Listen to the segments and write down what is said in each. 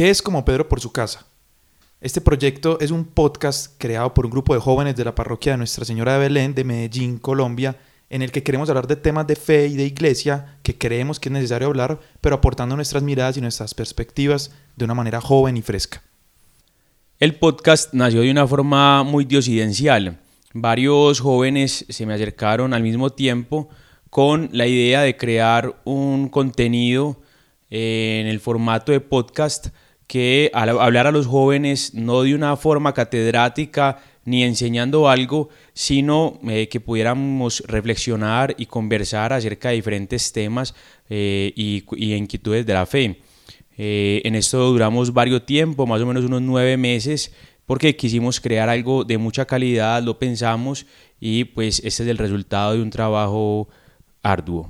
¿Qué es como Pedro por su casa? Este proyecto es un podcast creado por un grupo de jóvenes de la parroquia de Nuestra Señora de Belén de Medellín, Colombia, en el que queremos hablar de temas de fe y de iglesia que creemos que es necesario hablar, pero aportando nuestras miradas y nuestras perspectivas de una manera joven y fresca. El podcast nació de una forma muy diosidencial. Varios jóvenes se me acercaron al mismo tiempo con la idea de crear un contenido en el formato de podcast que hablar a los jóvenes no de una forma catedrática ni enseñando algo, sino eh, que pudiéramos reflexionar y conversar acerca de diferentes temas eh, y, inquietudes de la fe. Eh, en esto duramos varios tiempo, más o menos unos nueve meses, porque quisimos crear algo de mucha calidad, lo pensamos y pues este es el resultado de un trabajo arduo.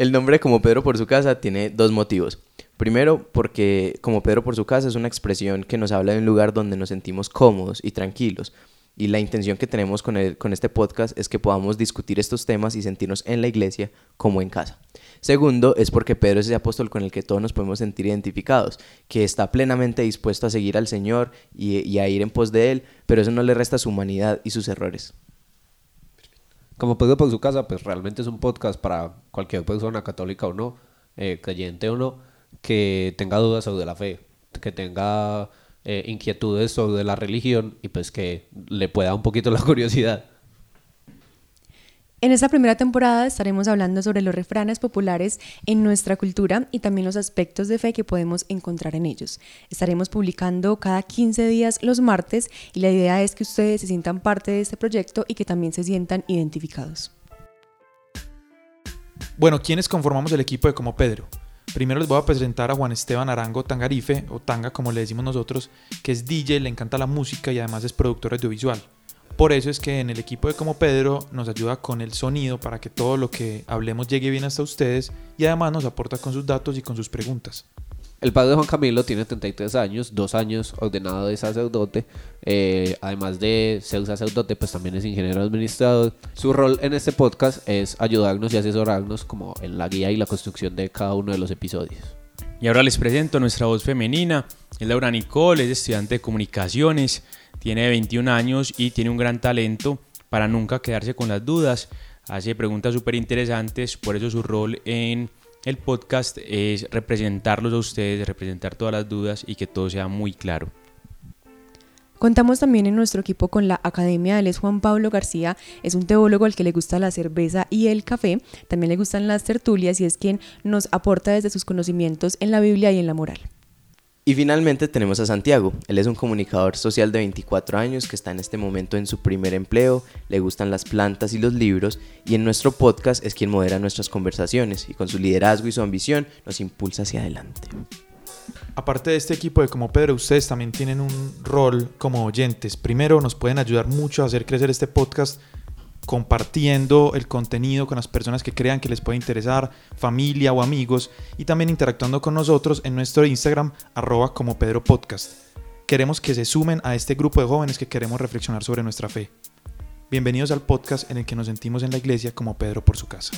El nombre como Pedro por su casa tiene dos motivos. Primero, porque como Pedro por su casa es una expresión que nos habla de un lugar donde nos sentimos cómodos y tranquilos. Y la intención que tenemos con, con este podcast es que podamos discutir estos temas y sentirnos en la iglesia como en casa. Segundo, es porque Pedro es ese apóstol con el que todos nos podemos sentir identificados, que está plenamente dispuesto a seguir al Señor y a ir en pos de Él, pero eso no le resta su humanidad y sus errores. Como Pedro por su casa, pues realmente es un podcast para cualquier persona, católica o no, eh, creyente o no, que tenga dudas sobre la fe, que tenga eh, inquietudes sobre la religión y pues que le pueda un poquito la curiosidad. En esta primera temporada estaremos hablando sobre los refranes populares en nuestra cultura y también los aspectos de fe que podemos encontrar en ellos. Estaremos publicando cada 15 días los martes y la idea es que ustedes se sientan parte de este proyecto y que también se sientan identificados. Bueno, ¿quiénes conformamos el equipo de Como Pedro? Primero les voy a presentar a Juan Esteban Arango Tangarife, o Tanga como le decimos nosotros, que es DJ, le encanta la música y además es productor audiovisual. Por eso es que en el equipo de Como Pedro nos ayuda con el sonido para que todo lo que hablemos llegue bien hasta ustedes y además nos aporta con sus datos y con sus preguntas. El padre de Juan Camilo tiene 33 años, dos años ordenado de sacerdote. Eh, además de ser sacerdote, pues también es ingeniero administrador. Su rol en este podcast es ayudarnos y asesorarnos como en la guía y la construcción de cada uno de los episodios. Y ahora les presento nuestra voz femenina. Es Laura Nicole, es estudiante de comunicaciones, tiene 21 años y tiene un gran talento para nunca quedarse con las dudas. Hace preguntas súper interesantes, por eso su rol en el podcast es representarlos a ustedes, representar todas las dudas y que todo sea muy claro. Contamos también en nuestro equipo con la Academia. Él es Juan Pablo García, es un teólogo al que le gusta la cerveza y el café. También le gustan las tertulias y es quien nos aporta desde sus conocimientos en la Biblia y en la moral. Y finalmente tenemos a Santiago. Él es un comunicador social de 24 años que está en este momento en su primer empleo, le gustan las plantas y los libros y en nuestro podcast es quien modera nuestras conversaciones y con su liderazgo y su ambición nos impulsa hacia adelante. Aparte de este equipo de Como Pedro, ustedes también tienen un rol como oyentes. Primero, nos pueden ayudar mucho a hacer crecer este podcast compartiendo el contenido con las personas que crean que les puede interesar, familia o amigos, y también interactuando con nosotros en nuestro Instagram, arroba como Pedro Podcast. Queremos que se sumen a este grupo de jóvenes que queremos reflexionar sobre nuestra fe. Bienvenidos al podcast en el que nos sentimos en la iglesia como Pedro por su casa.